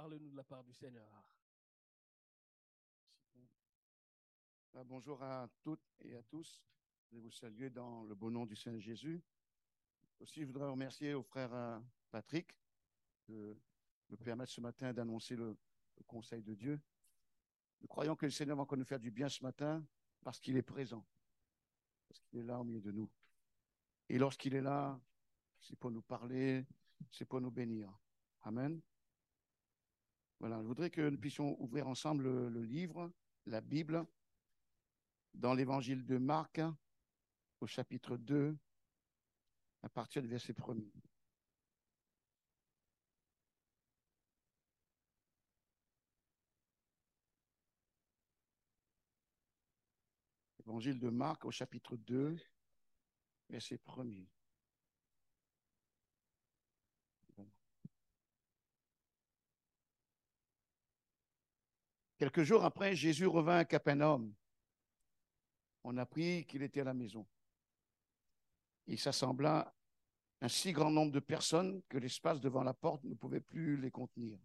Parle-nous de la part du Seigneur. Ah, bonjour à toutes et à tous. Je vous saluer dans le beau nom du Seigneur Jésus. Aussi, je voudrais remercier au frère euh, Patrick de me permettre ce matin d'annoncer le, le conseil de Dieu. Nous croyons que le Seigneur va encore nous faire du bien ce matin parce qu'il est présent, parce qu'il est là au milieu de nous. Et lorsqu'il est là, c'est pour nous parler, c'est pour nous bénir. Amen. Voilà, je voudrais que nous puissions ouvrir ensemble le, livre, la Bible, dans l'évangile de Marc, au chapitre 2, à partir du verset 1 Évangile de Marc au chapitre 2, verset 1 Quelques jours après, Jésus revint à Capernaum. On apprit qu'il était à la maison. Il s'assembla un si grand nombre de personnes que l'espace devant la porte ne pouvait plus les contenir.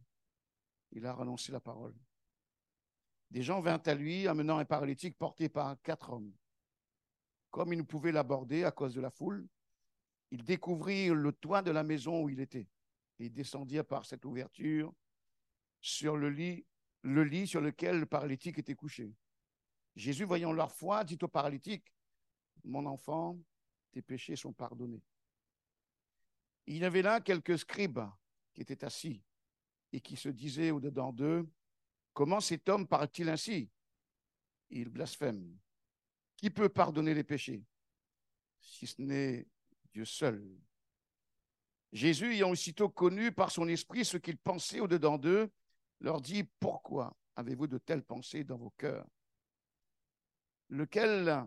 Il a renoncé la parole. Des gens vinrent à lui, amenant un paralytique porté par quatre hommes. Comme ils ne pouvaient l'aborder à cause de la foule, ils découvrirent le toit de la maison où il était et descendirent par cette ouverture sur le lit, le lit sur lequel le paralytique était couché. Jésus, voyant leur foi, dit au paralytique, Mon enfant, tes péchés sont pardonnés. Il y avait là quelques scribes qui étaient assis et qui se disaient au-dedans d'eux, Comment cet homme parle-t-il ainsi? Il blasphème. Qui peut pardonner les péchés si ce n'est Dieu seul? Jésus, ayant aussitôt connu par son esprit ce qu'ils pensaient au-dedans d'eux, leur dit, Pourquoi avez-vous de telles pensées dans vos cœurs? Lequel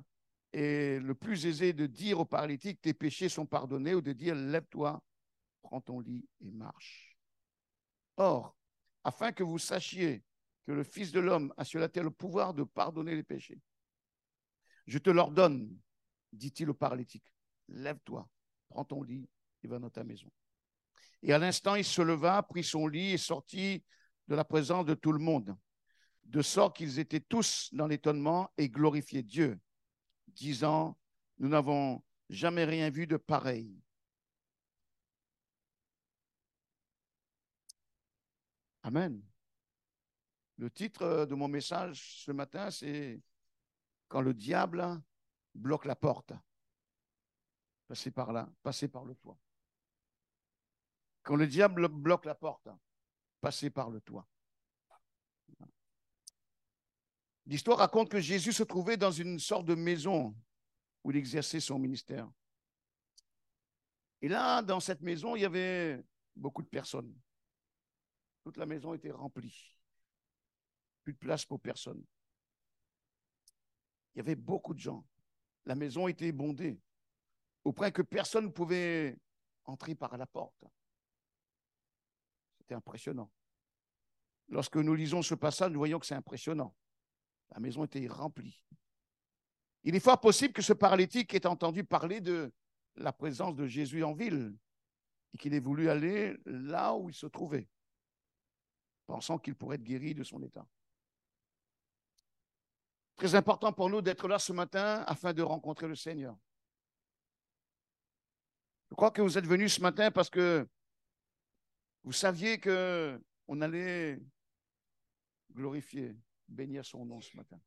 est le plus aisé de dire au paralytique, Tes péchés sont pardonnés, ou de dire, Lève-toi, prends ton lit et marche Or, afin que vous sachiez que le Fils de l'homme a sur la terre le pouvoir de pardonner les péchés. Je te l'ordonne, dit-il au paralytique, lève-toi, prends ton lit et va dans ta maison. Et à l'instant, il se leva, prit son lit et sortit de la présence de tout le monde, de sorte qu'ils étaient tous dans l'étonnement et glorifiaient Dieu, disant, nous n'avons jamais rien vu de pareil. Amen. Le titre de mon message ce matin, c'est Quand le diable bloque la porte. Passez par là, passez par le toit. Quand le diable bloque la porte, passez par le toit. L'histoire raconte que Jésus se trouvait dans une sorte de maison où il exerçait son ministère. Et là, dans cette maison, il y avait beaucoup de personnes. Toute la maison était remplie plus de place pour personne. Il y avait beaucoup de gens. La maison était bondée, au point que personne ne pouvait entrer par la porte. C'était impressionnant. Lorsque nous lisons ce passage, nous voyons que c'est impressionnant. La maison était remplie. Il est fort possible que ce paralytique ait entendu parler de la présence de Jésus en ville et qu'il ait voulu aller là où il se trouvait, pensant qu'il pourrait être guéri de son état. Très important pour nous d'être là ce matin afin de rencontrer le Seigneur. Je crois que vous êtes venus ce matin parce que vous saviez que on allait glorifier, bénir son nom ce matin.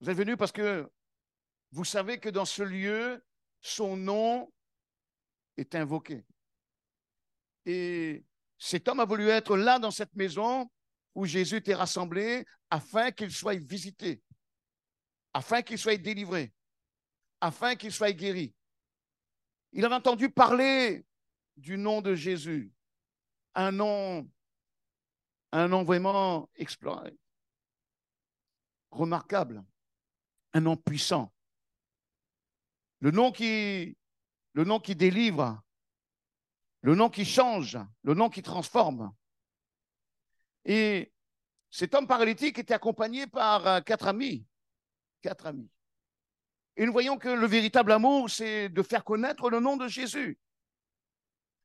Vous êtes venus parce que vous savez que dans ce lieu, son nom est invoqué. Et cet homme a voulu être là dans cette maison où Jésus était rassemblé afin qu'il soit visité, afin qu'il soit délivré, afin qu'il soit guéri. Il avait entendu parler du nom de Jésus, un nom, un nom vraiment remarquable, un nom puissant, le nom qui, le nom qui délivre, le nom qui change, le nom qui transforme. Et cet homme paralytique était accompagné par euh, quatre amis. Quatre amis. Et nous voyons que le véritable amour, c'est de faire connaître le nom de Jésus.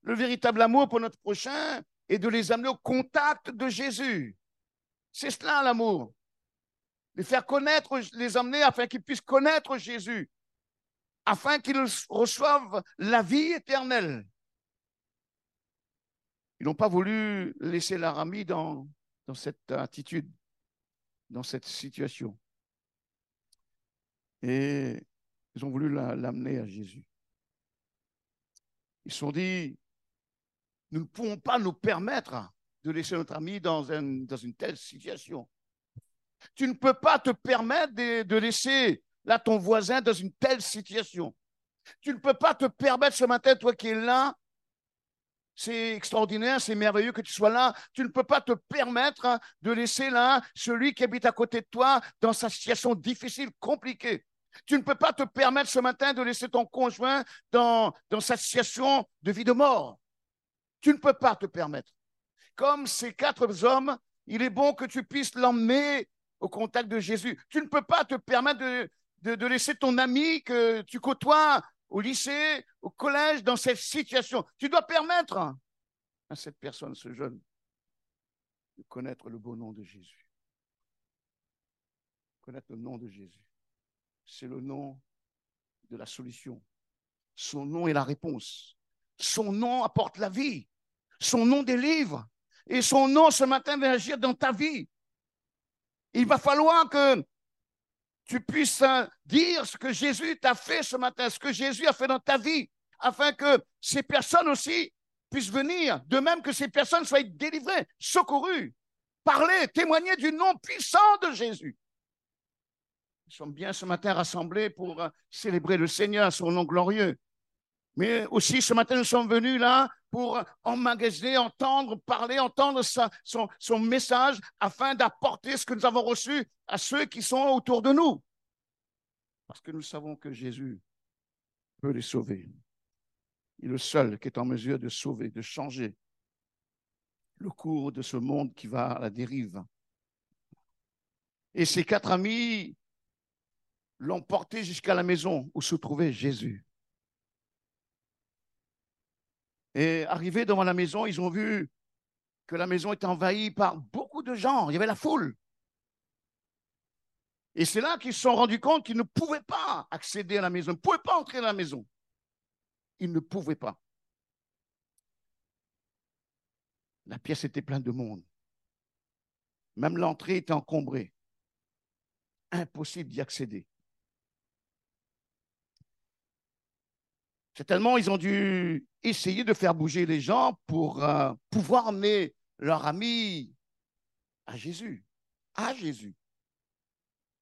Le véritable amour pour notre prochain, et de les amener au contact de Jésus. C'est cela l'amour. Les faire connaître, les amener afin qu'ils puissent connaître Jésus, afin qu'ils reçoivent la vie éternelle. Ils n'ont pas voulu laisser leur ami dans, dans cette attitude, dans cette situation. Et ils ont voulu l'amener à Jésus. Ils se sont dit, nous ne pouvons pas nous permettre de laisser notre ami dans, une telle situation. Tu ne peux pas te permettre de, de laisser là ton voisin dans une telle situation. Tu ne peux pas te permettre ce matin, toi qui es là, c'est extraordinaire, c'est merveilleux que tu sois là. Tu ne peux pas te permettre hein, de laisser là celui qui habite à côté de toi dans sa situation difficile, compliquée. Tu ne peux pas te permettre ce matin de laisser ton conjoint dans, dans sa situation de vie de mort. Tu ne peux pas te permettre. Comme ces quatre hommes, il est bon que tu puisses l'emmener au contact de Jésus. Tu ne peux pas te permettre de, laisser ton ami que tu côtoies au lycée, au collège, dans cette situation. Tu dois permettre à cette personne, ce jeune, de connaître le beau nom de Jésus. Connaître le nom de Jésus c'est le nom de la solution. Son nom est la réponse. Son nom apporte la vie. Son nom délivre. Et son nom ce matin va agir dans ta vie. Il va falloir que tu puisses dire ce que Jésus t'a fait ce matin, ce que Jésus a fait dans ta vie, afin que ces personnes aussi puissent venir, de même que ces personnes soient délivrées, secourues, parler, témoigner du nom puissant de Jésus. Nous sommes bien ce matin rassemblés pour euh, célébrer le Seigneur, son nom glorieux. Mais aussi ce matin, nous sommes venus là pour emmagasiner, entendre parler, entendre son, son message afin d'apporter ce que nous avons reçu à ceux qui sont autour de nous. Parce que nous savons que Jésus peut les sauver. Il est le seul qui est en mesure de sauver, de changer le cours de ce monde qui va à la dérive. Et ces quatre amis l'ont porté jusqu'à la maison où se trouvait Jésus. Et arrivés devant la maison, ils ont vu que la maison était envahie par beaucoup de gens. Il y avait la foule. Et c'est là qu'ils se sont rendus compte qu'ils ne pouvaient pas accéder à la maison, ils ne pouvaient pas entrer dans la maison. Ils ne pouvaient pas. La pièce était pleine de monde. Même l'entrée était encombrée. Impossible d'y accéder. Certainement, ils ont dû essayer de faire bouger les gens pour euh, pouvoir emmener leur ami à Jésus. À Jésus.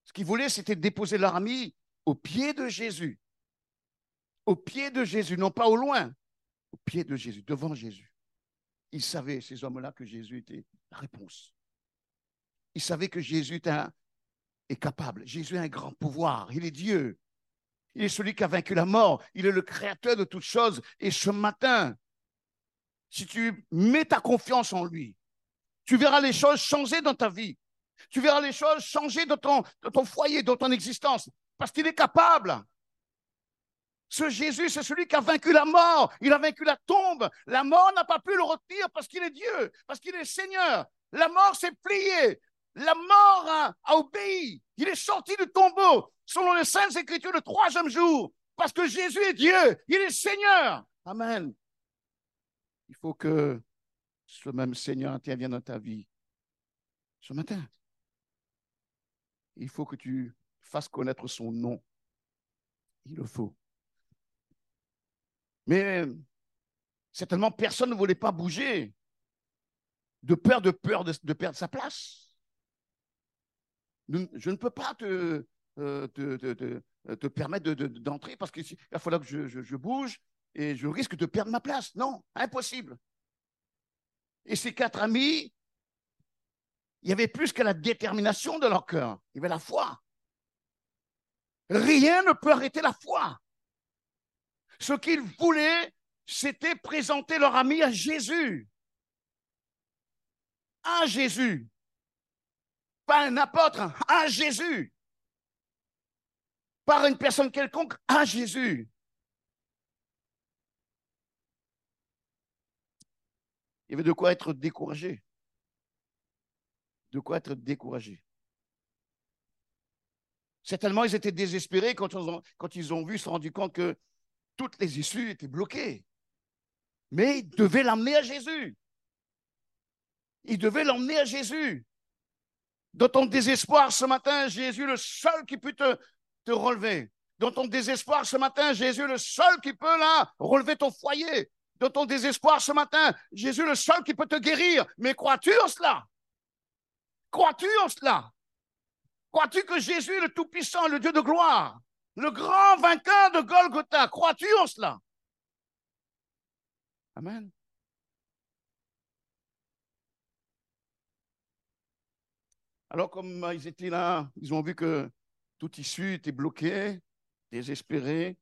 Ce qu'ils voulaient, c'était déposer leur ami au pied de Jésus. Au pied de Jésus, non pas au loin, au pied de Jésus, devant Jésus. Ils savaient, ces hommes-là, que Jésus était la réponse. Ils savaient que Jésus est capable. Jésus a un grand pouvoir. Il est Dieu. Il est celui qui a vaincu la mort. Il est le créateur de toutes choses. Et ce matin, si tu mets ta confiance en lui, tu verras les choses changer dans ta vie. Tu verras les choses changer dans ton, foyer, dans ton existence. Parce qu'il est capable. Ce Jésus, c'est celui qui a vaincu la mort. Il a vaincu la tombe. La mort n'a pas pu le retenir parce qu'il est Dieu, parce qu'il est Seigneur. La mort s'est pliée. La mort a, obéi. Il est sorti du tombeau selon les Saintes Écritures le troisième jour, parce que Jésus est Dieu, il est Seigneur. Amen. Il faut que ce même Seigneur intervienne dans ta vie ce matin. Il faut que tu fasses connaître son nom. Il le faut. Mais certainement, personne ne voulait pas bouger de peur de peur de, perdre sa place. Je ne peux pas te, euh, te, permettre d'entrer parce qu'il va falloir que je, bouge et je risque de perdre ma place. Non, impossible. Et ces quatre amis, il y avait plus que la détermination de leur cœur, il y avait la foi. Rien ne peut arrêter la foi. Ce qu'ils voulaient, c'était présenter leur ami à Jésus. À Jésus. Pas un apôtre, à Jésus par une personne quelconque à Jésus. Il y avait de quoi être découragé. De quoi être découragé. Certainement, ils étaient désespérés quand ils ont, vu, se rendu compte que toutes les issues étaient bloquées. Mais ils devaient l'emmener à Jésus. Ils devaient l'emmener à Jésus. Dans ton désespoir ce matin, Jésus, le seul qui peut te, te relever. Dans ton désespoir ce matin, Jésus, le seul qui peut là relever ton foyer. Dans ton désespoir ce matin, Jésus, le seul qui peut te guérir. Mais crois-tu en cela? Crois-tu en cela? Crois-tu que Jésus, le Tout-Puissant, le Dieu de gloire, le grand vainqueur de Golgotha, crois-tu en cela? Amen. Alors, comme ils étaient là, ils ont vu que tout issue était bloqué, désespéré,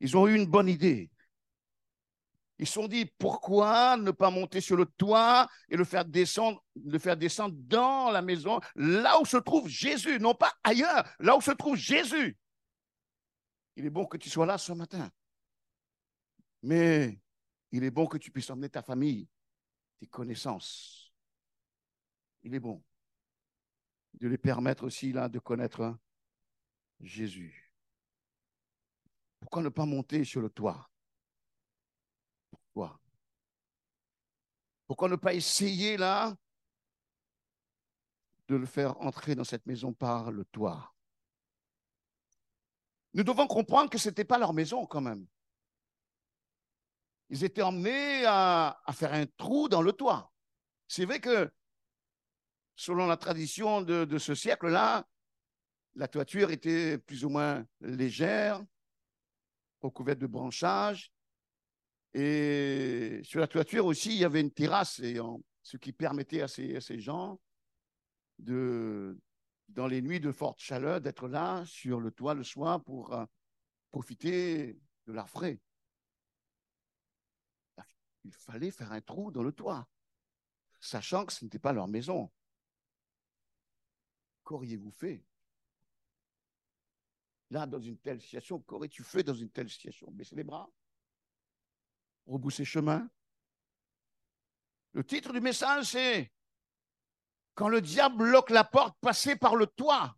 ils ont eu une bonne idée. Ils se sont dit, pourquoi ne pas monter sur le toit et le faire descendre, le faire descendre dans la maison, là où se trouve Jésus, non pas ailleurs, là où se trouve Jésus. Il est bon que tu sois là ce matin. Mais il est bon que tu puisses emmener ta famille, tes connaissances. Il est bon de les permettre aussi là de connaître Jésus. Pourquoi ne pas monter sur le toit? Pourquoi? Pourquoi ne pas essayer là de le faire entrer dans cette maison par le toit? Nous devons comprendre que ce n'était pas leur maison quand même. Ils étaient emmenés à, à faire un trou dans le toit. C'est vrai que selon la tradition de, ce siècle-là, la toiture était plus ou moins légère, recouverte de branchages. Et sur la toiture aussi, il y avait une terrasse, ce qui permettait à ces, gens, de, dans les nuits de forte chaleur, d'être là sur le toit le soir pour euh, profiter de l'air frais. Il fallait faire un trou dans le toit, sachant que ce n'était pas leur maison. Qu'auriez-vous fait? Là, dans une telle situation, qu'aurais-tu fait dans une telle situation? Baisser les bras? Rebousser chemin? Le titre du message, c'est Quand le diable bloque la porte, passer par le toit.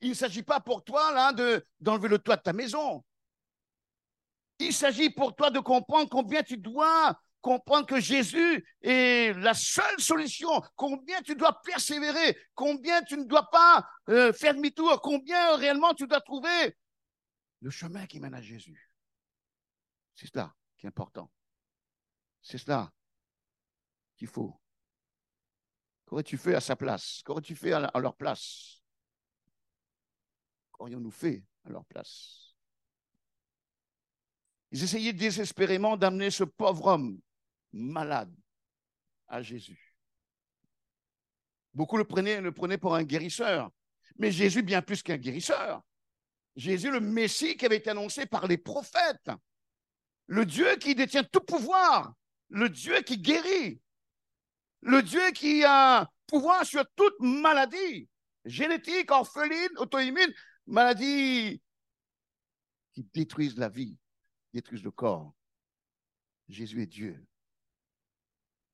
Il ne s'agit pas pour toi, là, d'enlever le toit de ta maison. Il s'agit pour toi de comprendre combien tu dois comprendre que Jésus est la seule solution, combien tu dois persévérer, combien tu ne dois pas euh, faire demi-tour, combien réellement tu dois trouver le chemin qui mène à Jésus? C'est cela qui est important. C'est cela qu'il faut. Qu'aurais-tu fait à sa place? Qu'aurais-tu fait à, leur place? Qu'aurions-nous fait à leur place? Ils essayaient désespérément d'amener ce pauvre homme malade à Jésus. Beaucoup le prenaient, le prenaient pour un guérisseur. Mais Jésus, bien plus qu'un guérisseur. Jésus, le Messie qui avait été annoncé par les prophètes. Le Dieu qui détient tout pouvoir. Le Dieu qui guérit. Le Dieu qui a pouvoir sur toute maladie. Génétique, orpheline, auto-immune, maladie qui détruisent la vie, détruisent le corps. Jésus est Dieu.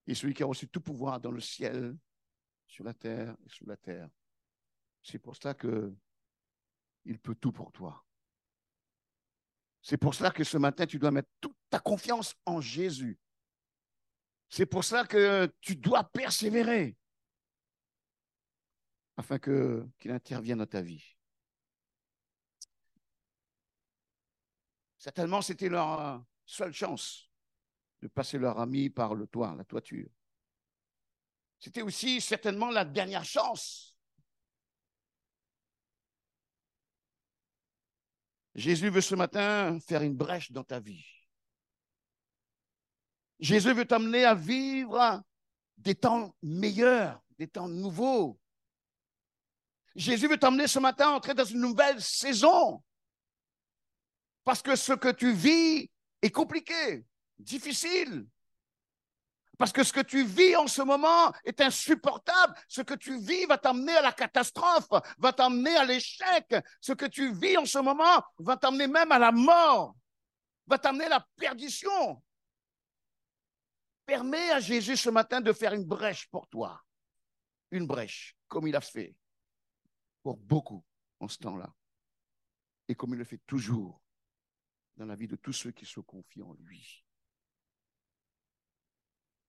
Est celui qui a reçu tout pouvoir dans le ciel, sur la terre et sous la terre. C'est pour cela que il peut tout pour toi. C'est pour cela que ce matin, tu dois mettre toute ta confiance en Jésus. C'est pour cela que tu dois persévérer afin qu'il intervienne dans ta vie. Certainement, c'était leur seule chance de passer leur ami par le toit, la toiture. C'était aussi certainement la dernière chance. Jésus veut ce matin faire une brèche dans ta vie. Jésus veut t'amener à vivre des temps meilleurs, des temps nouveaux. Jésus veut t'amener ce matin à entrer dans une nouvelle saison. Parce que ce que tu vis est compliqué difficile. Parce que ce que tu vis en ce moment est insupportable. Ce que tu vis va t'amener à la catastrophe, va t'amener à l'échec. Ce que tu vis en ce moment va t'amener même à la mort, va t'amener à la perdition. permets à Jésus ce matin de faire une brèche pour toi. Une brèche, comme il a fait pour beaucoup en ce temps-là. Et comme il le fait toujours dans la vie de tous ceux qui se confient en lui.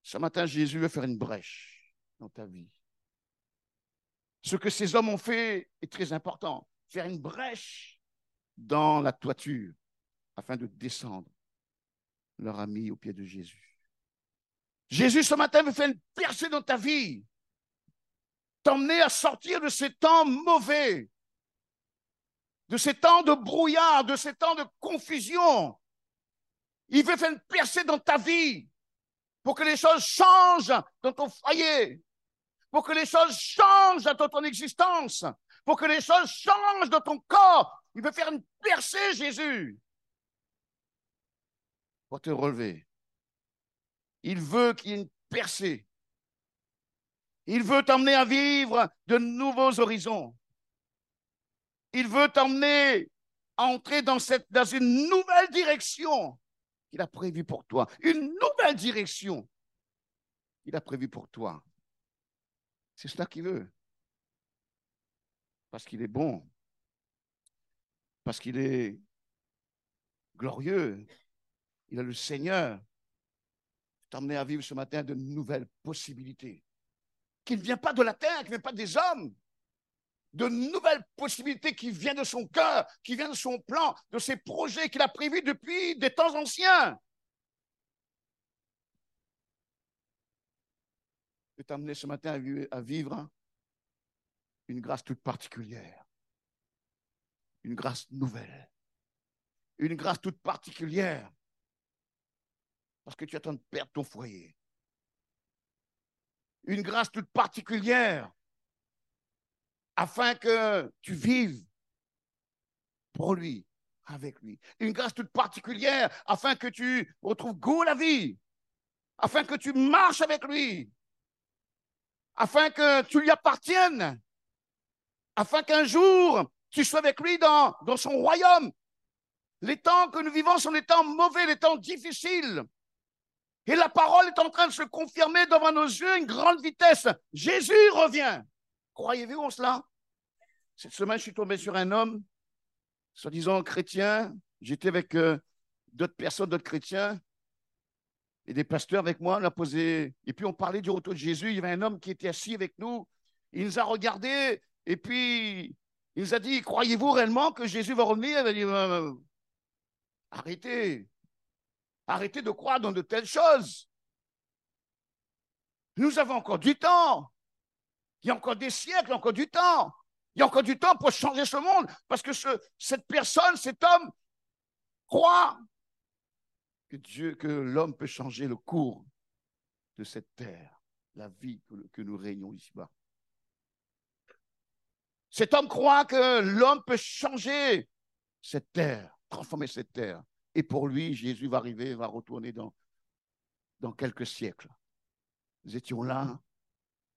Ce matin, Jésus veut faire une brèche dans ta vie. Ce que ces hommes ont fait est très important. Faire une brèche dans la toiture afin de descendre leur ami au pied de Jésus. Jésus, ce matin, veut faire une percée dans ta vie. T'emmener à sortir de ces temps mauvais, de ces temps de brouillard, de ces temps de confusion. Il veut faire une percée dans ta vie pour que les choses changent dans ton foyer, pour que les choses changent dans ton existence, pour que les choses changent dans ton corps. Il veut faire une percée, Jésus, pour te relever. Il veut qu'il y ait une percée. Il veut t'emmener à vivre de nouveaux horizons. Il veut t'emmener à entrer dans, une nouvelle direction qu'il a prévue pour toi. Une nouvelle direction qu'il a prévue pour toi. C'est cela qu'il veut. Parce qu'il est bon. Parce qu'il est glorieux. Il a le Seigneur. T'emmener à vivre ce matin de nouvelles possibilités. Qui ne vient pas de la terre, qui ne vient pas des hommes. De nouvelles possibilités qui viennent de son cœur, qui viennent de son plan, de ses projets qu'il a prévus depuis des temps anciens. vais t'amener ce matin à vivre une grâce toute particulière, une grâce nouvelle, une grâce toute particulière, parce que tu attends de perdre ton foyer, une grâce toute particulière, afin que tu vives pour lui, avec lui, une grâce toute particulière, afin que tu retrouves goût à la vie, afin que tu marches avec lui, afin que tu lui appartiennes, afin qu'un jour tu sois avec lui dans, son royaume. Les temps que nous vivons sont des temps mauvais, des temps difficiles. Et la parole est en train de se confirmer devant nos yeux à une grande vitesse. Jésus revient. Croyez-vous en cela? Cette semaine, je suis tombé sur un homme, soi-disant chrétien. J'étais avec euh, d'autres personnes, d'autres chrétiens et des pasteurs avec moi. On a posé, et puis on parlait du retour de Jésus. Il y avait un homme qui était assis avec nous. Il nous a regardés et puis il nous a dit Croyez-vous réellement que Jésus va revenir? Il a dit euh, Arrêtez. Arrêtez de croire dans de telles choses. Nous avons encore du temps. Il y a encore des siècles, encore du temps. Il y a encore du temps pour changer ce monde. Parce que ce, cette personne, cet homme, croit que Dieu, que l'homme peut changer le cours de cette terre, la vie que, nous régnons ici-bas. Cet homme croit que l'homme peut changer cette terre, transformer cette terre. Et pour lui, Jésus va arriver, va retourner dans quelques siècles. Nous étions là,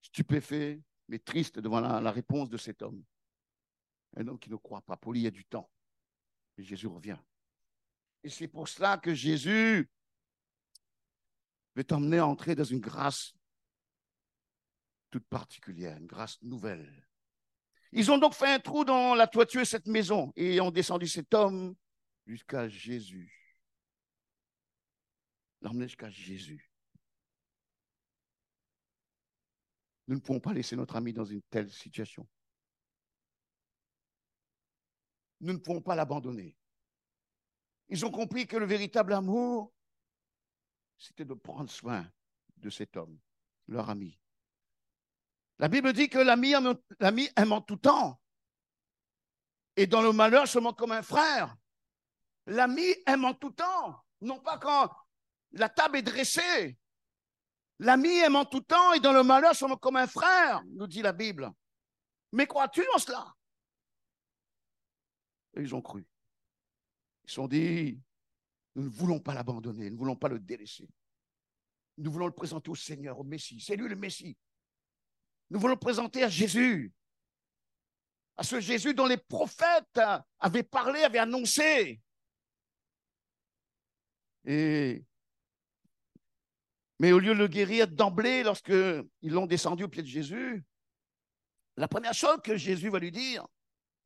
stupéfaits, mais tristes devant la, la réponse de cet homme. Un homme qui ne croit pas. Pour lui, il y a du temps. Et Jésus revient. Et c'est pour cela que Jésus veut t'emmener à entrer dans une grâce toute particulière, une grâce nouvelle. Ils ont donc fait un trou dans la toiture de cette maison et ont descendu cet homme jusqu'à Jésus. L'emmener jusqu'à Jésus. Nous ne pouvons pas laisser notre ami dans une telle situation. Nous ne pouvons pas l'abandonner. Ils ont compris que le véritable amour, c'était de prendre soin de cet homme, leur ami. La Bible dit que l'ami aime en tout temps. Et dans le malheur, seulement comme un frère. L'ami aime en tout temps, non pas quand la table est dressée. L'ami aime en tout temps et dans le malheur, seulement comme un frère, nous dit la Bible. Mais crois-tu en cela? Ils ont cru. Ils sont dit, nous ne voulons pas l'abandonner, nous ne voulons pas le délaisser. Nous voulons le présenter au Seigneur, au Messie. C'est lui le Messie. Nous voulons le présenter à Jésus. À ce Jésus dont les prophètes avaient parlé, avaient annoncé. Et Mais au lieu de le guérir d'emblée, lorsqu'ils l'ont descendu au pied de Jésus, la première chose que Jésus va lui dire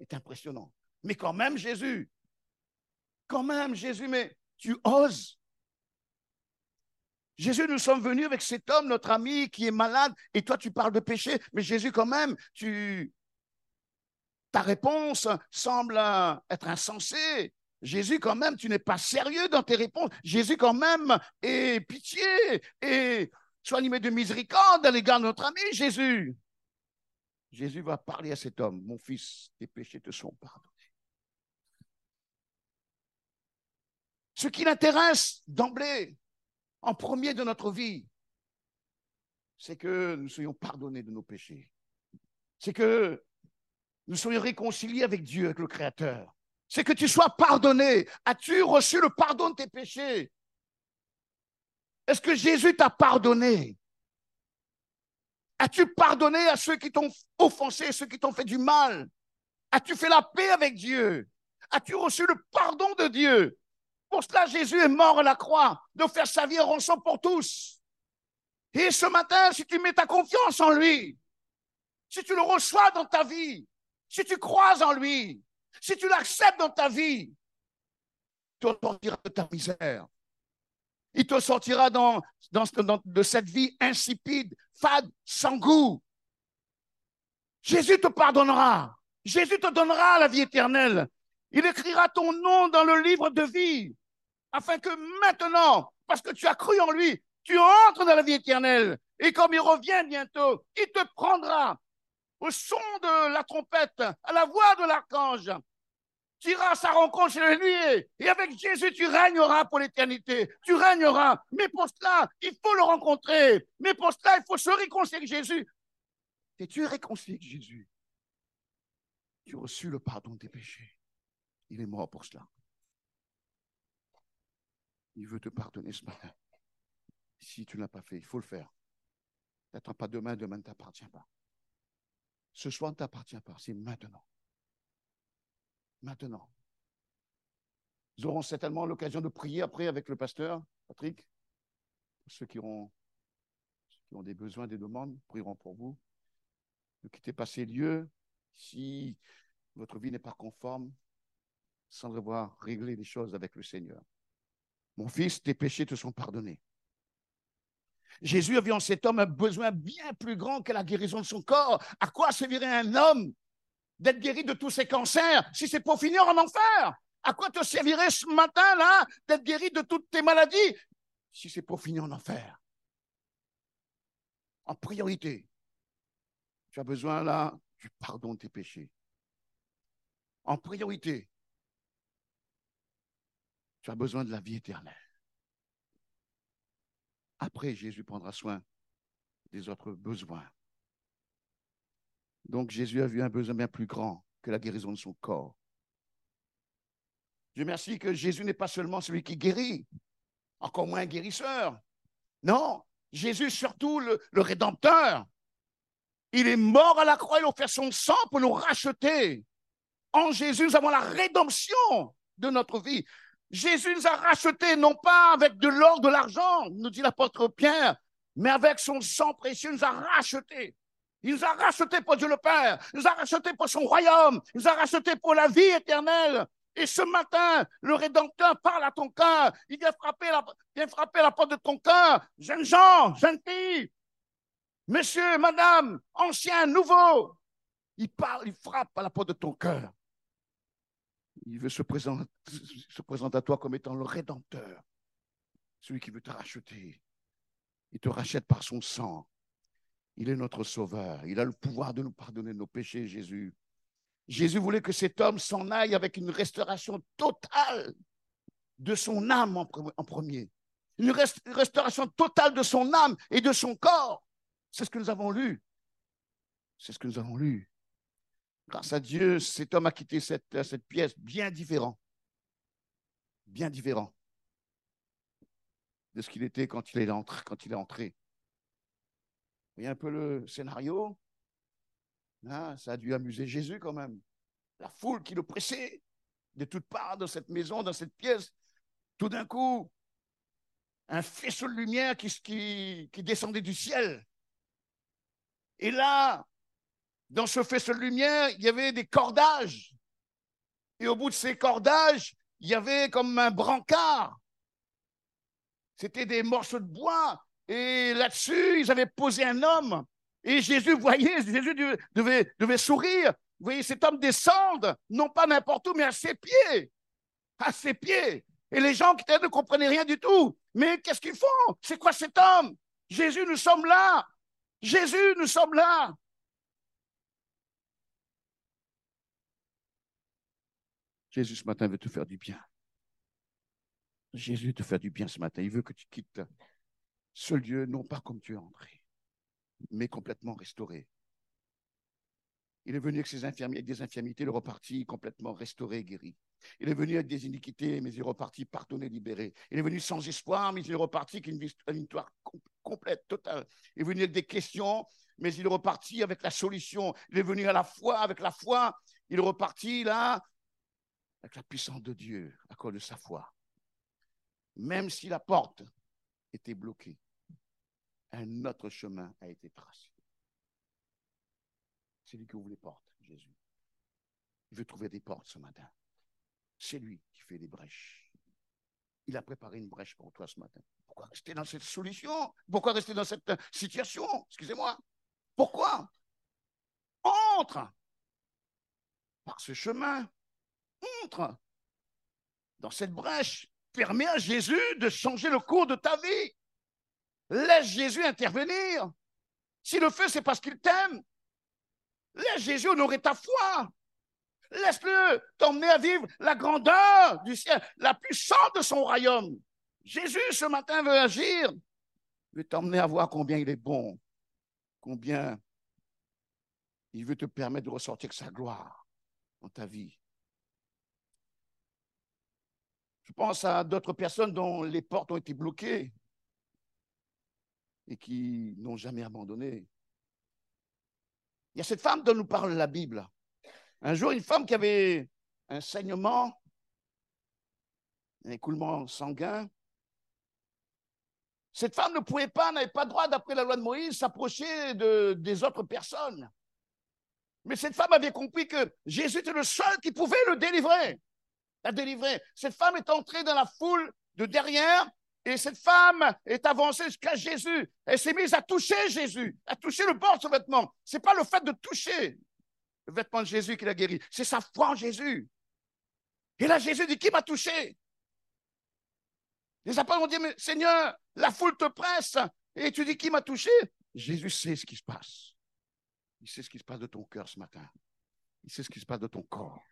est impressionnant. Mais quand même, Jésus, quand même, Jésus, mais tu oses. Jésus, nous sommes venus avec cet homme, notre ami, qui est malade, et toi, tu parles de péché. Mais Jésus, quand même, tu... ta réponse semble être insensée. Jésus, quand même, tu n'es pas sérieux dans tes réponses. Jésus, quand même, est pitié et sois animé de miséricorde à l'égard de notre ami Jésus. Jésus va parler à cet homme. Mon fils, tes péchés te sont pardonnés. Ce qui l'intéresse d'emblée, en premier de notre vie, c'est que nous soyons pardonnés de nos péchés. C'est que nous soyons réconciliés avec Dieu, avec le Créateur c'est que tu sois pardonné. As-tu reçu le pardon de tes péchés? Est-ce que Jésus t'a pardonné? As-tu pardonné à ceux qui t'ont offensé, ceux qui t'ont fait du mal? As-tu fait la paix avec Dieu? As-tu reçu le pardon de Dieu? Pour cela, Jésus est mort à la croix, de faire sa vie en rançon pour tous. Et ce matin, si tu mets ta confiance en lui, si tu le reçois dans ta vie, si tu crois en lui, si tu l'acceptes dans ta vie, tu sortiras de ta misère. Il te sortira de cette vie insipide, fade, sans goût. Jésus te pardonnera. Jésus te donnera la vie éternelle. Il écrira ton nom dans le livre de vie, afin que maintenant, parce que tu as cru en lui, tu entres dans la vie éternelle. Et comme il revient bientôt, il te prendra au son de la trompette, à la voix de l'archange. Tu iras à sa rencontre chez lui et avec Jésus, tu régneras pour l'éternité. Tu régneras. Mais pour cela, il faut le rencontrer. Mais pour cela, il faut se réconcilier avec Jésus. Et tu réconcilié avec Jésus. Tu as reçu le pardon des péchés. Il est mort pour cela. Il veut te pardonner ce matin. Si tu ne l'as pas fait, il faut le faire. N'attends pas demain, demain ne t'appartient pas. Ce soir ne t'appartient pas, c'est maintenant maintenant. Nous aurons certainement l'occasion de prier après avec le pasteur, Patrick. Ceux qui, auront, qui ont des besoins, des demandes, prieront pour vous. Ne quittez pas ces lieux si votre vie n'est pas conforme, sans devoir régler les choses avec le Seigneur. Mon fils, tes péchés te sont pardonnés. Jésus a vu en cet homme un besoin bien plus grand que la guérison de son corps. À quoi servirait un homme d'être guéri de tous ces cancers si c'est pour finir en enfer? À quoi te servirait ce matin-là d'être guéri de toutes tes maladies si c'est pour finir en enfer? En priorité, tu as besoin là du pardon de tes péchés. En priorité, tu as besoin de la vie éternelle. Après, Jésus prendra soin des autres besoins. Donc Jésus a vu un besoin bien plus grand que la guérison de son corps. Dieu merci que Jésus n'est pas seulement celui qui guérit, encore moins guérisseur. Non, Jésus surtout le, Rédempteur. Il est mort à la croix, il a offert son sang pour nous racheter. En Jésus, nous avons la rédemption de notre vie. Jésus nous a rachetés non pas avec de l'or, de l'argent, nous dit l'apôtre Pierre, mais avec son sang précieux, il nous a rachetés. Il nous a rachetés pour Dieu le Père. Il nous a rachetés pour son royaume. Il nous a rachetés pour la vie éternelle. Et ce matin, le Rédempteur parle à ton cœur. Il vient frapper la, vient frapper la porte de ton cœur. Jeunes gens, jeunes filles, monsieur, madame, ancien, nouveau. Il parle, il frappe à la porte de ton cœur. Il veut se présenter, se présenter à toi comme étant le Rédempteur. Celui qui veut te racheter. Il te rachète par son sang. Il est notre sauveur. Il a le pouvoir de nous pardonner nos péchés, Jésus. Jésus voulait que cet homme s'en aille avec une restauration totale de son âme en premier. Une restauration totale de son âme et de son corps. C'est ce que nous avons lu. C'est ce que nous avons lu. Grâce à Dieu, cet homme a quitté cette, pièce bien différent. Bien différent de ce qu'il était quand il est entré. Entré voyez un peu le scénario? Ah, Ça a dû amuser Jésus quand même. La foule qui le pressait de toutes parts dans cette maison, dans cette pièce. Tout d'un coup, un faisceau de lumière qui descendait du ciel. Et là, dans ce faisceau de lumière, il y avait des cordages. Et au bout de ces cordages, il y avait comme un brancard. C'était des morceaux de bois. Et là-dessus, ils avaient posé un homme. Et Jésus voyait, Jésus devait, sourire. Vous voyez, cet homme descendre, non pas n'importe où, mais à ses pieds. À ses pieds. Et les gens qui étaient ne comprenaient rien du tout. Mais qu'est-ce qu'ils font? C'est quoi cet homme? Jésus, nous sommes là. Jésus, nous sommes là. Jésus, ce matin, veut te faire du bien. Jésus veut te faire du bien ce matin. Il veut que tu quittes ce lieu, non pas comme tu es entré, mais complètement restauré. Il est venu avec ses infirmités, avec des infirmités, il est reparti complètement restauré, guéri. Il est venu avec des iniquités, mais il est reparti pardonné, libéré. Il est venu sans espoir, mais il est reparti avec une victoire complète, totale. Il est venu avec des questions, mais il est reparti avec la solution. Il est venu à la foi, avec la foi. Il est reparti là, avec la puissance de Dieu, à cause de sa foi. Même si la porte était bloquée, un autre chemin a été tracé. C'est lui qui ouvre les portes, Jésus. Il veut trouver des portes ce matin. C'est lui qui fait les brèches. Il a préparé une brèche pour toi ce matin. Pourquoi rester dans cette solution? Pourquoi rester dans cette situation? Excusez-moi. Pourquoi? Entre par ce chemin. Entre dans cette brèche. Permets à Jésus de changer le cours de ta vie. Laisse Jésus intervenir. Si le feu, c'est parce qu'il t'aime, Laisse Jésus honorer ta foi. Laisse-le t'emmener à vivre la grandeur du ciel, la puissance de son royaume. Jésus, ce matin, veut agir. Veut t'emmener à voir combien il est bon, combien il veut te permettre de ressortir sa gloire dans ta vie. Je pense à d'autres personnes dont les portes ont été bloquées et qui n'ont jamais abandonné. Il y a cette femme dont nous parle la Bible. Un jour, une femme qui avait un saignement, un écoulement sanguin. Cette femme ne pouvait pas, n'avait pas droit, d'après la loi de Moïse, s'approcher de, des autres personnes. Mais cette femme avait compris que Jésus était le seul qui pouvait le délivrer, la délivrer. Cette femme est entrée dans la foule de derrière et cette femme est avancée jusqu'à Jésus. Elle s'est mise à toucher Jésus, à toucher le bord de son vêtement. Ce n'est pas le fait de toucher le vêtement de Jésus qui l'a guéri, c'est sa foi en Jésus. Et là, Jésus dit, qui m'a touché? Les apôtres ont dit, mais Seigneur, la foule te presse. Et tu dis, qui m'a touché? Jésus sait ce qui se passe. Il sait ce qui se passe de ton cœur ce matin. Il sait ce qui se passe de ton corps.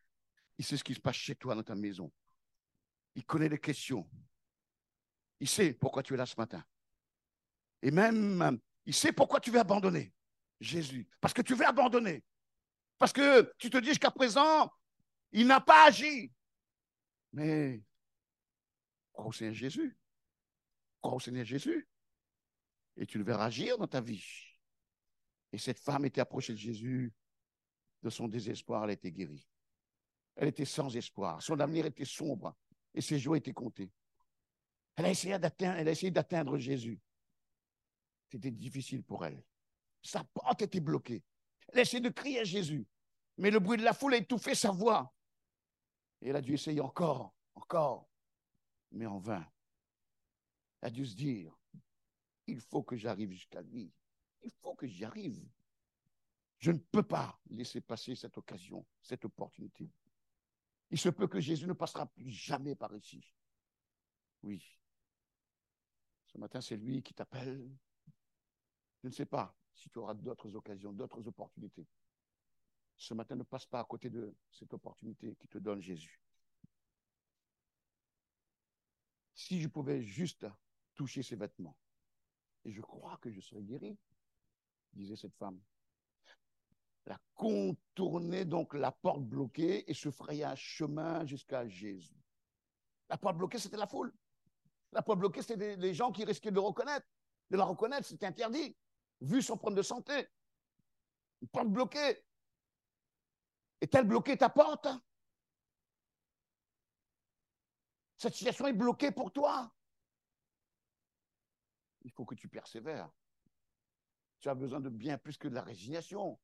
Il sait ce qui se passe chez toi dans ta maison. Il connaît les questions. Il sait pourquoi tu es là ce matin. Et même, il sait pourquoi tu veux abandonner Jésus. Parce que tu veux abandonner. Parce que tu te dis jusqu'à présent, il n'a pas agi. Mais crois au Seigneur Jésus. Crois au Seigneur Jésus. Et tu le verras agir dans ta vie. Et cette femme était approchée de Jésus. De son désespoir, elle était guérie. Elle était sans espoir. Son avenir était sombre. Et ses jours étaient comptés. Elle a essayé d'atteindre, Jésus. C'était difficile pour elle. Sa porte était bloquée. Elle a essayé de crier à Jésus. Mais le bruit de la foule a étouffé sa voix. Et elle a dû essayer encore, encore, mais en vain. Elle a dû se dire, il faut que j'arrive jusqu'à lui. Il faut que j'y arrive. Je ne peux pas laisser passer cette occasion, cette opportunité. Il se peut que Jésus ne passera plus jamais par ici. Oui, ce matin, c'est lui qui t'appelle. Je ne sais pas si tu auras d'autres occasions, d'autres opportunités. Ce matin, ne passe pas à côté de cette opportunité qui te donne Jésus. Si je pouvais juste toucher ses vêtements, et je crois que je serais guéri, disait cette femme. La contourner donc la porte bloquée et se frayer un chemin jusqu'à Jésus. La porte bloquée, c'était la foule. La porte bloquée, c'était des, gens qui risquaient de le reconnaître. De la reconnaître, c'était interdit, vu son problème de santé. Une porte bloquée. Est-elle bloquée ta porte? Cette situation est bloquée pour toi. il faut que tu persévères. Tu as besoin de bien plus que de la résignation.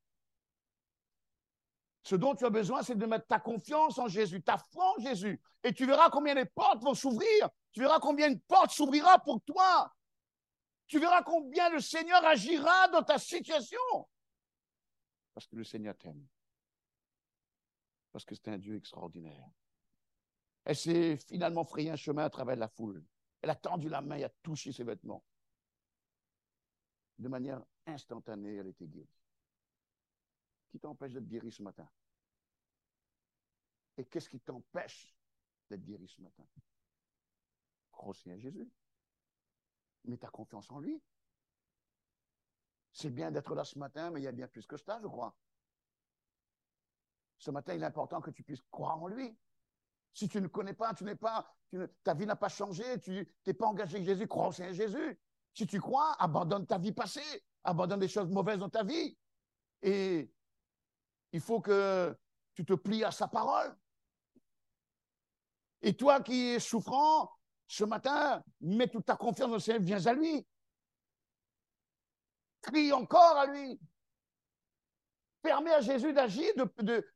Ce dont tu as besoin, c'est de mettre ta confiance en Jésus, ta foi en Jésus. Et tu verras combien les portes vont s'ouvrir. Tu verras combien une porte s'ouvrira pour toi. Tu verras combien le Seigneur agira dans ta situation. Parce que le Seigneur t'aime. Parce que c'est un Dieu extraordinaire. Elle s'est finalement frayé un chemin à travers la foule. Elle a tendu la main et a touché ses vêtements. De manière instantanée, elle était guérie. Qui t'empêche d'être guéri ce matin? Et qu'est-ce qui t'empêche d'être guéri ce matin? Crois à Jésus. Mets ta confiance en lui. C'est bien d'être là ce matin, mais il y a bien plus que ça, je crois. Ce matin, il est important que tu puisses croire en lui. Si tu ne connais pas, tu n'es pas, ta vie n'a pas changé, tu n'es pas engagé avec Jésus, crois au Seigneur Jésus. Si tu crois, abandonne ta vie passée, abandonne des choses mauvaises dans ta vie. Et il faut que tu te plies à sa parole. Et toi qui es souffrant, ce matin, mets toute ta confiance dans le Seigneur, viens à lui. Crie encore à lui. Permets à Jésus d'agir,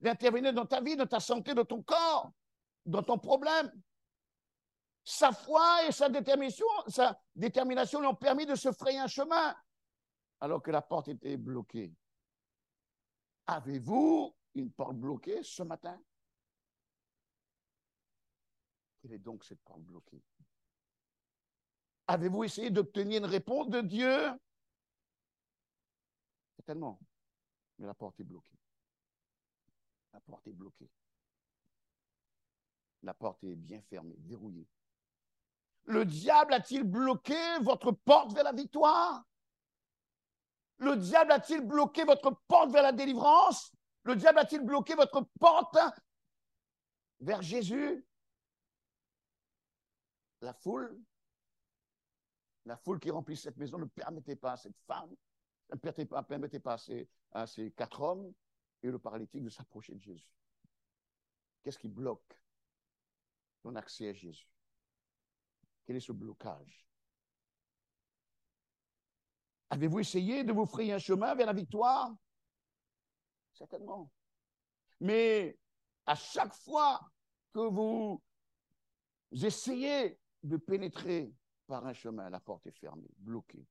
d'intervenir dans ta vie, dans ta santé, dans ton corps, dans ton problème. Sa foi et sa détermination, sa détermination lui ont permis de se frayer un chemin alors que la porte était bloquée. Avez-vous une porte bloquée ce matin? Quelle est donc cette porte bloquée? Avez-vous essayé d'obtenir une réponse de Dieu? Certainement. Mais la porte est bloquée. La porte est bloquée. La porte est bien fermée, verrouillée. Le diable a-t-il bloqué votre porte vers la victoire? Le diable a-t-il bloqué votre porte vers la délivrance? Le diable a-t-il bloqué votre porte vers Jésus? La foule la foule qui remplit cette maison ne permettait pas à cette femme, ne permettait pas, pas à, ces, quatre hommes et le paralytique de s'approcher de Jésus. Qu'est-ce qui bloque ton accès à Jésus? Quel est ce blocage? Avez-vous essayé de vous frayer un chemin vers la victoire? Certainement. Mais à chaque fois que vous essayez de pénétrer par un chemin, la porte est fermée, bloquée.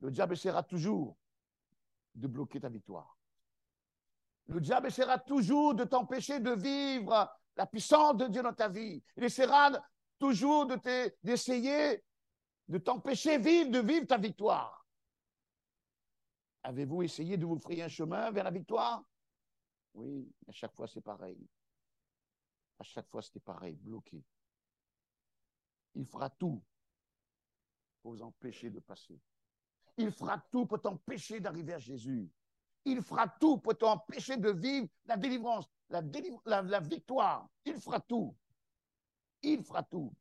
Le diable essaiera toujours de bloquer ta victoire. Le diable essaiera toujours de t'empêcher de vivre la puissance de Dieu dans ta vie. Il essaiera toujours d'essayer de t'empêcher vivre, de vivre ta victoire. Avez-vous essayé de vous frayer un chemin vers la victoire? Oui, à chaque fois c'est pareil. À chaque fois c'était pareil, bloqué il fera tout pour vous empêcher de passer. Il fera tout pour t'empêcher d'arriver à Jésus. Il fera tout pour t'empêcher de vivre la délivrance, la, victoire. Il fera tout. Il fera tout.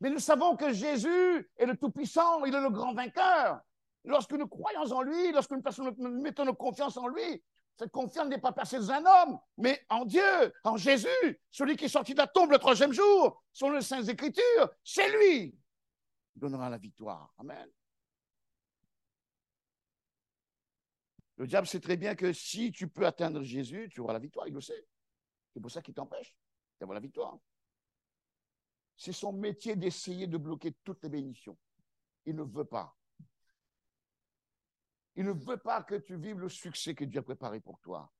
Mais nous savons que Jésus est le Tout-Puissant, il est le grand vainqueur. Lorsque nous croyons en lui, lorsque nous mettons nos confiance en lui, cette confiance n'est pas placée dans un homme, mais en Dieu, en Jésus, celui qui est sorti de la tombe le troisième jour, sur les Saintes Écritures, c'est lui qui donnera la victoire. Amen. Le diable sait très bien que si tu peux atteindre Jésus, tu auras la victoire, il le sait. C'est pour ça qu'il t'empêche d'avoir la victoire. C'est son métier d'essayer de bloquer toutes les bénédictions. Il ne veut pas. Il ne veut pas que tu vives le succès que Dieu a préparé pour toi.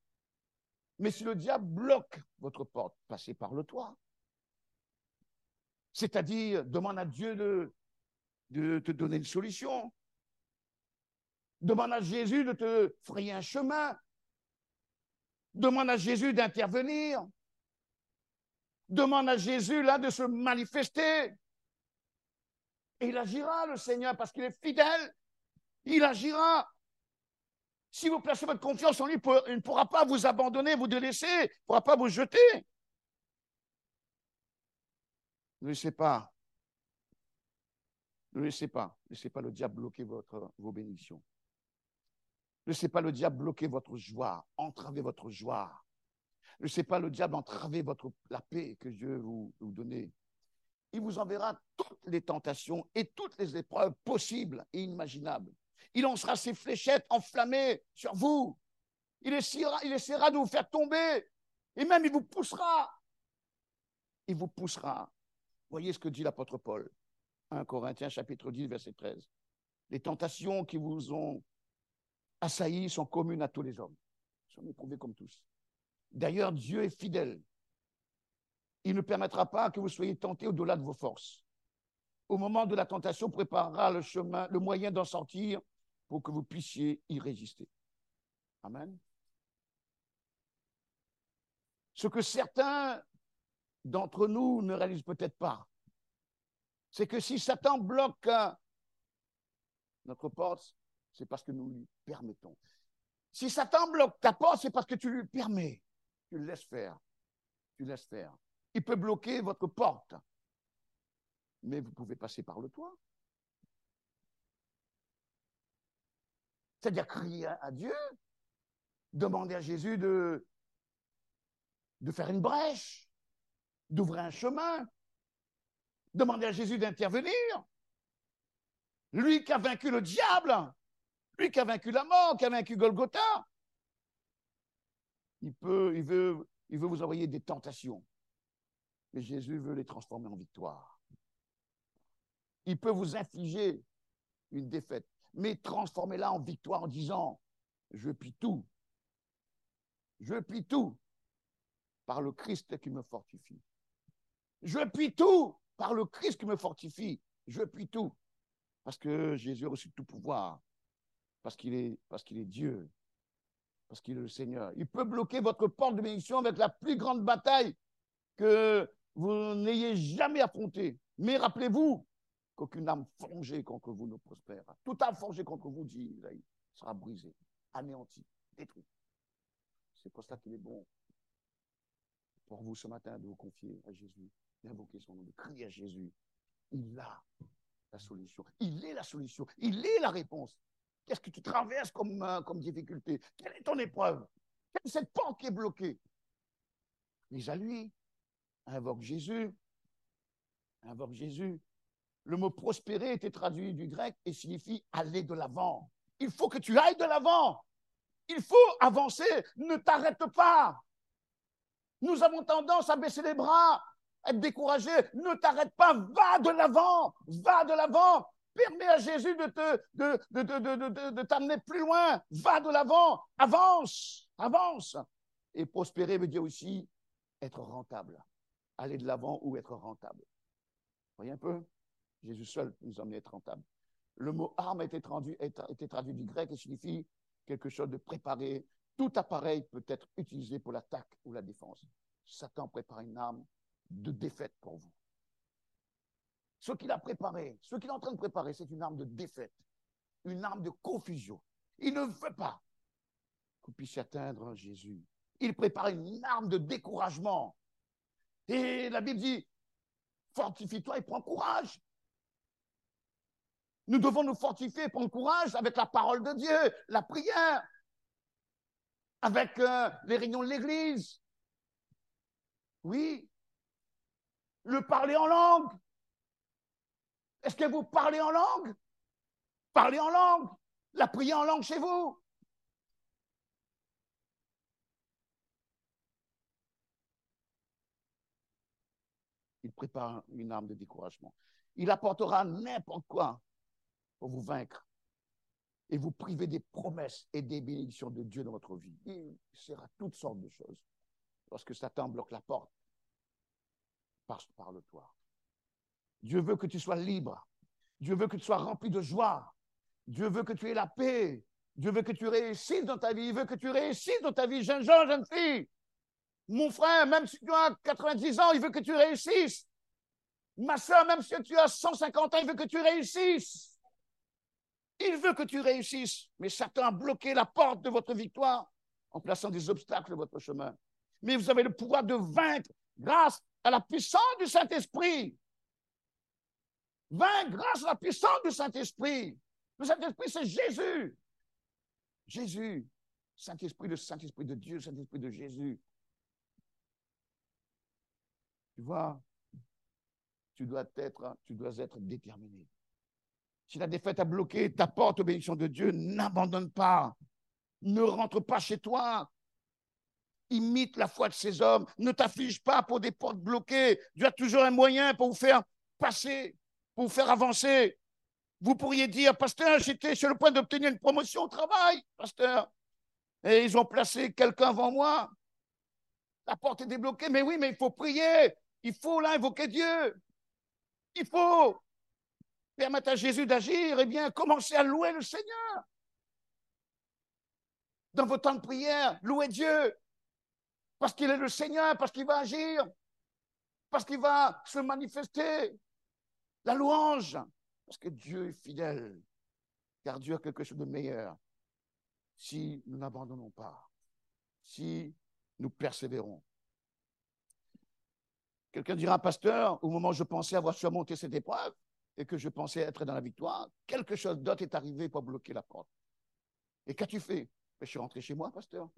Mais si le diable bloque votre porte, passez par le toit. C'est-à-dire, demande à Dieu de, de te donner une solution. Demande à Jésus de te frayer un chemin. Demande à Jésus d'intervenir. Demande à Jésus, là, de se manifester. Et il agira, le Seigneur, parce qu'il est fidèle. Il agira. Si vous placez votre confiance en lui, il ne pourra pas vous abandonner, vous délaisser, il ne pourra pas vous jeter. Ne laissez pas. Ne laissez pas. Ne laissez pas le diable bloquer vos bénédictions. Ne laissez pas le diable bloquer votre joie, entraver votre joie. Ne laissez pas le diable entraver votre, la paix que Dieu vous, vous donne. il vous enverra toutes les tentations et toutes les épreuves possibles et imaginables. Il lancera ses fléchettes enflammées sur vous. Il essaiera, de vous faire tomber. Et même il vous poussera. Il vous poussera. Voyez ce que dit l'apôtre Paul. 1 Corinthiens chapitre 10, verset 13. Les tentations qui vous ont assaillis sont communes à tous les hommes. Ils sont éprouvés comme tous. D'ailleurs, Dieu est fidèle. Il ne permettra pas que vous soyez tentés au-delà de vos forces. Au moment de la tentation, préparera le chemin, le moyen d'en sortir pour que vous puissiez y résister. Amen. Ce que certains d'entre nous ne réalisent peut-être pas, c'est que si Satan bloque notre porte, c'est parce que nous lui permettons. Si Satan bloque ta porte, c'est parce que tu lui permets. Tu le laisses faire. Tu laisses faire. Il peut bloquer votre porte, mais vous pouvez passer par le toit. C'est-à-dire crier à Dieu, demander à Jésus de, de faire une brèche, d'ouvrir un chemin, demander à Jésus d'intervenir. Lui qui a vaincu le diable, lui qui a vaincu la mort, qui a vaincu Golgotha, il peut, veut, vous envoyer des tentations. Mais Jésus veut les transformer en victoire. Il peut vous infliger une défaite, mais transformez-la en victoire en disant, je puis tout. Je puis tout par le Christ qui me fortifie. Je puis tout par le Christ qui me fortifie. Je puis tout. Parce que Jésus a reçu tout pouvoir. Parce qu'il est Dieu. Parce qu'il est le Seigneur. Il peut bloquer votre porte de bénédiction avec la plus grande bataille que vous n'ayez jamais affrontée. Mais rappelez-vous qu'aucune âme forgée contre vous ne prospère. Toute âme forgée contre vous, dit Isaïe, sera brisée, anéantie, détruite. C'est pour ça qu'il est bon pour vous ce matin de vous confier à Jésus, d'invoquer son nom, de crier à Jésus. Il a la solution. Il est la solution. Il est la réponse. Qu'est-ce que tu traverses comme, euh, comme difficulté? Quelle est ton épreuve? Quelle est cette porte qui est bloquée? À lui. Invoque Jésus. Invoque Jésus. Le mot prospérer était traduit du grec et signifie aller de l'avant. Il faut que tu ailles de l'avant. Il faut avancer. Ne t'arrête pas. Nous avons tendance à baisser les bras, à être découragé. Ne t'arrête pas. Va de l'avant. Va de l'avant. Permets à Jésus de t'amener plus loin. Va de l'avant. Avance. Avance. Et prospérer veut dire aussi être rentable. Aller de l'avant ou être rentable. Voyez un peu? Jésus seul nous emmener à être rentable. Le mot arme a été traduit, a été traduit du grec et signifie quelque chose de préparé. Tout appareil peut être utilisé pour l'attaque ou la défense. Satan prépare une arme de défaite pour vous. Ce qu'il a préparé, ce qu'il est en train de préparer, c'est une arme de défaite, une arme de confusion. Il ne veut pas que vous puissiez atteindre Jésus. Il prépare une arme de découragement. Et la Bible dit, fortifie-toi et prends courage. Nous devons nous fortifier et prendre courage avec la parole de Dieu, la prière, avec euh, les réunions de l'Église. Oui. Le parler en langue. Est-ce que vous parlez en langue? Parlez en langue. La prière en langue chez vous. Il prépare une arme de découragement. Il apportera n'importe quoi pour vous vaincre et vous priver des promesses et des bénédictions de Dieu dans votre vie. Il sera toutes sortes de choses. Lorsque Satan bloque la porte, par le toit. Dieu veut que tu sois libre. Dieu veut que tu sois rempli de joie. Dieu veut que tu aies la paix. Dieu veut que tu réussisses dans ta vie. Il veut que tu réussisses dans ta vie, jeune gens, jeune fille. Mon frère, même si tu as 90 ans, il veut que tu réussisses. Ma soeur, même si tu as 150 ans, il veut que tu réussisses. Il veut que tu réussisses. Mais Satan a bloqué la porte de votre victoire en plaçant des obstacles sur votre chemin. Mais vous avez le pouvoir de vaincre grâce à la puissance du Saint-Esprit. Vaincre grâce à la puissance du Saint-Esprit. Le Saint-Esprit, c'est Jésus. Jésus. Saint-Esprit, le Saint-Esprit de Dieu, Saint-Esprit de Jésus. Tu vois, tu dois être, tu dois être déterminé. Si la défaite a bloqué ta porte aux bénédictions de Dieu, n'abandonne pas. Ne rentre pas chez toi. Imite la foi de ces hommes. Ne t'afflige pas pour des portes bloquées. Dieu a toujours un moyen pour vous faire passer, pour faire avancer. Vous pourriez dire, pasteur, j'étais sur le point d'obtenir une promotion au travail, pasteur. Et ils ont placé quelqu'un avant moi. La porte est débloquée. Mais oui, mais il faut prier. Il faut là invoquer Dieu. Il faut permettre à Jésus d'agir. Eh bien, commencez à louer le Seigneur. Dans vos temps de prière, louez Dieu. Parce qu'il est le Seigneur, parce qu'il va agir, parce qu'il va se manifester. La louange, parce que Dieu est fidèle, car Dieu a quelque chose de meilleur. Si nous n'abandonnons pas, si nous persévérons. Quelqu'un dira, pasteur, au moment où je pensais avoir surmonté cette épreuve et que je pensais être dans la victoire, quelque chose d'autre est arrivé pour bloquer la porte. Et qu'as-tu fait? Ben, Je suis rentré chez moi, pasteur.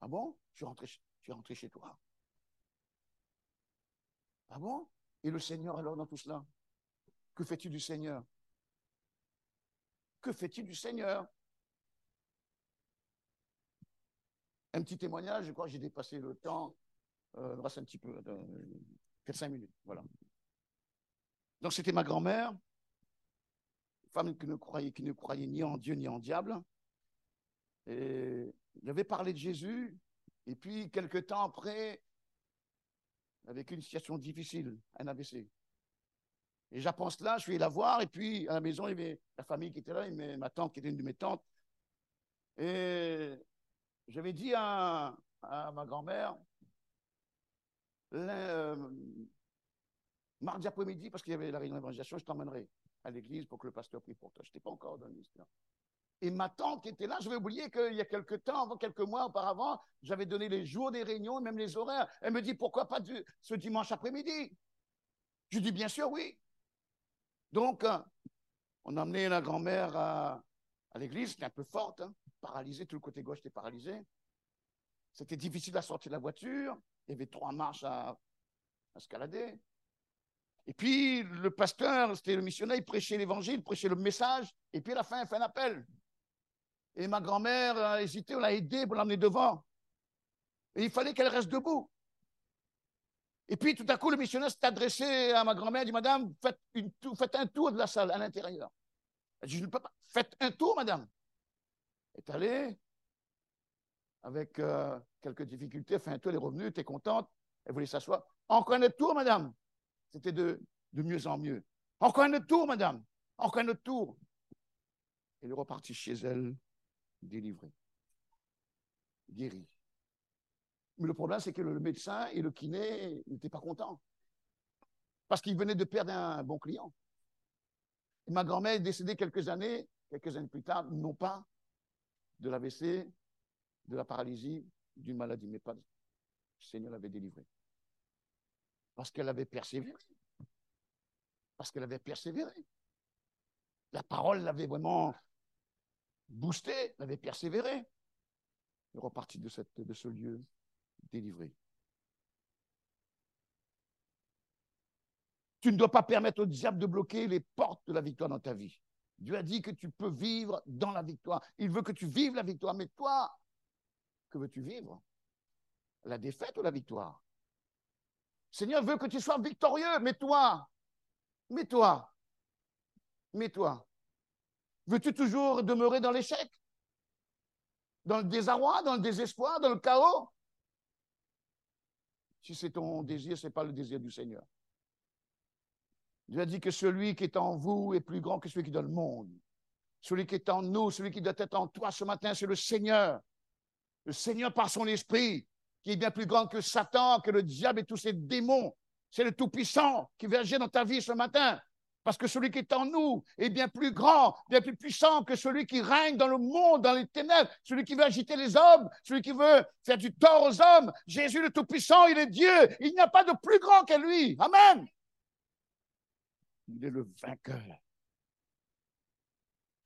Ah bon? Je suis, rentré, je suis rentré chez toi. Ah bon? Et le Seigneur alors dans tout cela Que fais-tu du Seigneur? Que fais-tu du Seigneur? Un petit témoignage, je crois que j'ai dépassé le temps. Euh, reste un petit peu, euh, 4-5 minutes. Voilà. Donc c'était ma grand-mère, femme qui ne, croyait, qui ne croyait ni en Dieu ni en diable. Et il avait parlé de Jésus, et puis quelques temps après, avec une situation difficile, un AVC. Et j'apprends cela, je vais la voir, et puis à la maison, il y avait la famille qui était là, ma tante qui était une de mes tantes. Et j'avais dit à, ma grand-mère, euh, mardi après-midi, parce qu'il y avait la réunion d'évangélisation, je t'emmènerai à l'église pour que le pasteur prie pour toi. Je n'étais pas encore dans le ministère. Et ma tante était là, je vais oublier qu'il y a quelques temps, quelques mois auparavant, j'avais donné les jours des réunions, même les horaires. Elle me dit, pourquoi pas ce dimanche après-midi? Je dis, bien sûr, oui. Donc, euh, on a amené la grand-mère à, l'église, c'était un peu forte, hein, paralysée, tout le côté gauche était paralysé. C'était difficile à sortir de la voiture, il y avait trois marches à, à escalader. Et puis, le pasteur, c'était le missionnaire, il prêchait l'évangile, il prêchait le message, et puis à la fin, il fait un appel. Et ma grand-mère a hésité, on l'a aidé pour l'emmener devant. Et il fallait qu'elle reste debout. Et puis tout à coup, le missionnaire s'est adressé à ma grand-mère, dit Madame, faites, un tour de la salle à l'intérieur. Elle dit Je ne peux pas. Faites un tour, madame. Elle est allée, avec euh, quelques difficultés, fait un tour, elle est revenue, était contente, elle voulait s'asseoir. Encore un autre tour, madame. C'était de, de mieux en mieux. Encore un autre tour, madame. Encore un autre tour. Elle est repartie chez elle délivré, guéri. Mais le problème, c'est que le médecin et le kiné n'étaient pas contents. Parce qu'ils venaient de perdre un bon client. Et ma grand-mère est décédée quelques années, quelques années plus tard, non pas de l'AVC, de la paralysie, d'une maladie, mais pas. Le Seigneur l'avait délivrée. Parce qu'elle avait persévéré. Parce qu'elle avait persévéré. La parole l'avait vraiment boosté, avait persévéré, reparti de, de ce lieu délivré. Tu ne dois pas permettre au diable de bloquer les portes de la victoire dans ta vie. Dieu a dit que tu peux vivre dans la victoire. Il veut que tu vives la victoire. Mais toi, que veux-tu vivre? La défaite ou la victoire? Seigneur veut que tu sois victorieux, mais toi, mais toi, mais toi, Veux-tu toujours demeurer dans l'échec? Dans le désarroi, dans le désespoir, dans le chaos? Si c'est ton désir, ce n'est pas le désir du Seigneur. Dieu a dit que celui qui est en vous est plus grand que celui qui est dans le monde. Celui qui est en nous, celui qui doit être en toi ce matin, c'est le Seigneur. Le Seigneur par son esprit, qui est bien plus grand que Satan, que le diable et tous ses démons. C'est le Tout-Puissant qui veut agir dans ta vie ce matin. Parce que celui qui est en nous est bien plus grand, bien plus puissant que celui qui règne dans le monde, dans les ténèbres, celui qui veut agiter les hommes, celui qui veut faire du tort aux hommes. Jésus le Tout-Puissant, il est Dieu. Il n'y a pas de plus grand que lui. Amen. Il est le vainqueur.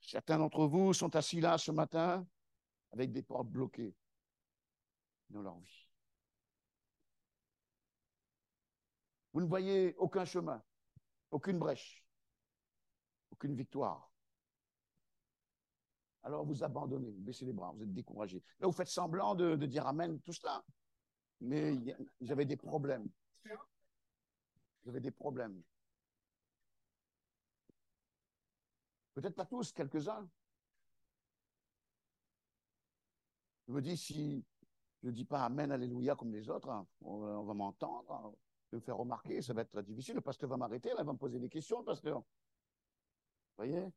Certains d'entre vous sont assis là ce matin avec des portes bloquées dans leur vie. Vous ne voyez aucun chemin, aucune brèche, aucune victoire. Alors vous abandonnez, vous baissez les bras, vous êtes découragé. Là, vous faites semblant de, dire Amen, tout cela. Mais vous avez des problèmes. Vous avez des problèmes. Peut-être pas tous, quelques-uns. Je me dis, si je ne dis pas Amen, Alléluia comme les autres, hein, on, va- m'entendre, hein, je vais me faire remarquer, ça va être difficile. Le pasteur va m'arrêter, là, il va me poser des questions, pasteur. Voyez?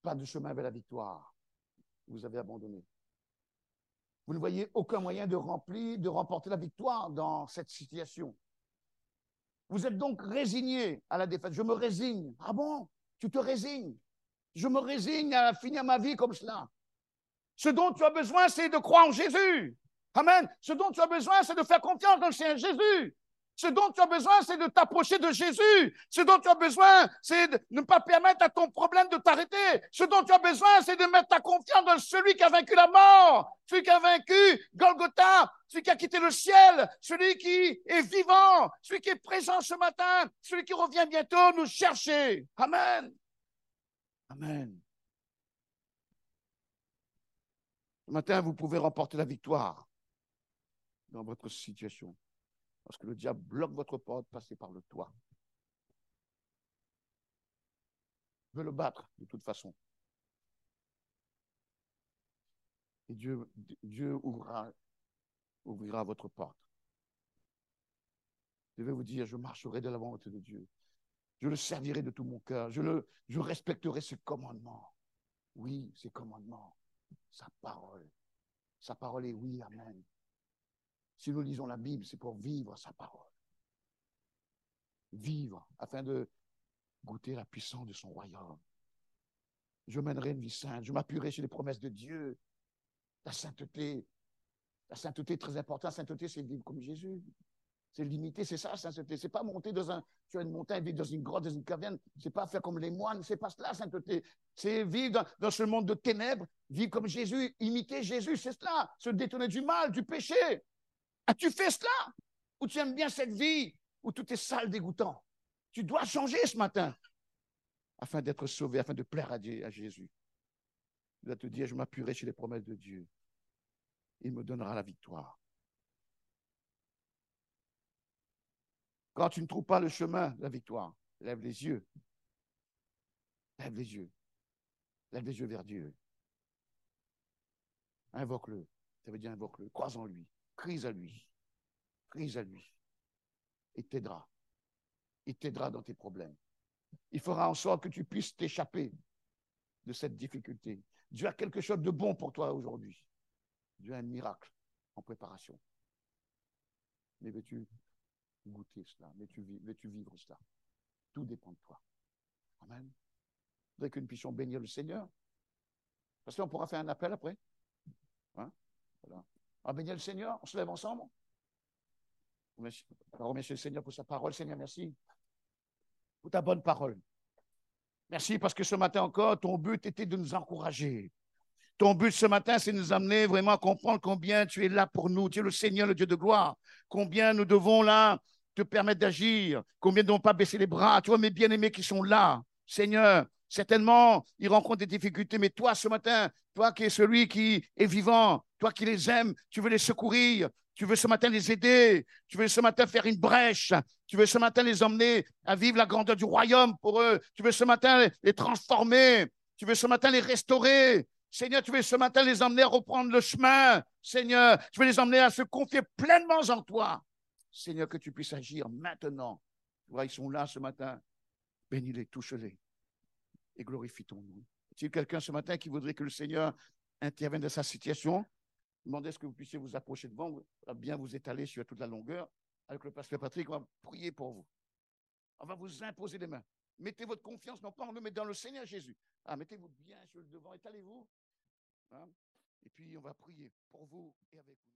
Pas de chemin vers la victoire. Vous avez abandonné. Vous ne voyez aucun moyen de remplir, de remporter la victoire dans cette situation. Vous êtes donc résigné à la défaite. Je me résigne. Ah bon? Tu te résignes? Je me résigne à finir ma vie comme cela. Ce dont tu as besoin, c'est de croire en Jésus. Amen. Ce dont tu as besoin, c'est de faire confiance dans le Seigneur Jésus. Ce dont tu as besoin, c'est de t'approcher de Jésus. Ce dont tu as besoin, c'est de ne pas permettre à ton problème de t'arrêter. Ce dont tu as besoin, c'est de mettre ta confiance dans celui qui a vaincu la mort, celui qui a vaincu Golgotha, celui qui a quitté le ciel, celui qui est vivant, celui qui est présent ce matin, celui qui revient bientôt nous chercher. Amen. Amen. Ce matin, vous pouvez remporter la victoire dans votre situation. Parce le diable bloque votre porte, passez par le toit. Veut le battre de toute façon. Et Dieu, ouvrira votre porte. Je vais vous dire, je marcherai de la volonté de Dieu. Je le servirai de tout mon cœur. Je, le, je respecterai ses commandements. Oui, ses commandements. Sa parole. Sa parole est oui, amen. Si nous lisons la Bible, c'est pour vivre sa parole. Vivre afin de goûter la puissance de son royaume. Je mènerai une vie sainte. Je m'appuierai sur les promesses de Dieu. La sainteté. La sainteté est très importante. La sainteté, c'est vivre comme Jésus. C'est limité, c'est ça, la sainteté. C'est pas monter dans un, sur une montagne, vivre dans une grotte, dans une caverne. C'est pas faire comme les moines. C'est pas cela, la sainteté. C'est vivre dans ce monde de ténèbres, vivre comme Jésus, imiter Jésus. C'est cela. Se détourner du mal, du péché. As-tu fait cela? Ou tu aimes bien cette vie où tout est sale, dégoûtant? Tu dois changer ce matin afin d'être sauvé, afin de plaire à, Dieu, à Jésus. Il dois te dire, je m'appuierai sur les promesses de Dieu. Il me donnera la victoire. Quand tu ne trouves pas le chemin de la victoire, lève les yeux. Lève les yeux. Lève les yeux vers Dieu. Invoque-le. Ça veut dire invoque-le. Crois en lui. Crise à lui. Crise à lui. Il t'aidera. Il t'aidera dans tes problèmes. Il fera en sorte que tu puisses t'échapper de cette difficulté. Dieu a quelque chose de bon pour toi aujourd'hui. Dieu a un miracle en préparation. Mais veux-tu goûter cela? Veux-tu veux vivre cela? Tout dépend de toi. Amen. Je voudrais que nous puissions bénir le Seigneur. Parce qu'on pourra faire un appel après. Hein? Voilà. On le Seigneur. On se lève ensemble. On le Seigneur pour sa parole. Seigneur, merci pour ta bonne parole. Merci parce que ce matin encore, ton but était de nous encourager. Ton but ce matin, c'est de nous amener vraiment à comprendre combien tu es là pour nous. Tu es le Seigneur, le Dieu de gloire. Combien nous devons là te permettre d'agir. Combien ne devons pas baisser les bras. Tu vois mes bien-aimés qui sont là. Seigneur, certainement, ils rencontrent des difficultés, mais toi, ce matin, toi qui es celui qui est vivant, toi qui les aimes, tu veux les secourir. Tu veux ce matin les aider. Tu veux ce matin faire une brèche. Tu veux ce matin les emmener à vivre la grandeur du royaume pour eux. Tu veux ce matin les transformer. Tu veux ce matin les restaurer. Seigneur, tu veux ce matin les emmener à reprendre le chemin. Seigneur, tu veux les emmener à se confier pleinement en toi. Seigneur, que tu puisses agir maintenant. Tu vois, ils sont là ce matin. Bénis-les, touche-les et glorifie ton nom. Est-il quelqu'un ce matin qui voudrait que le Seigneur intervienne dans sa situation? Demandez ce que vous puissiez vous approcher devant, bien vous étaler sur toute la longueur. Avec le pasteur Patrick, on va prier pour vous. On va vous imposer les mains. Mettez votre confiance, non pas en nous, mais dans le Seigneur Jésus. Ah, mettez-vous bien sur le devant, étalez-vous. Hein? Et puis, on va prier pour vous et avec vous.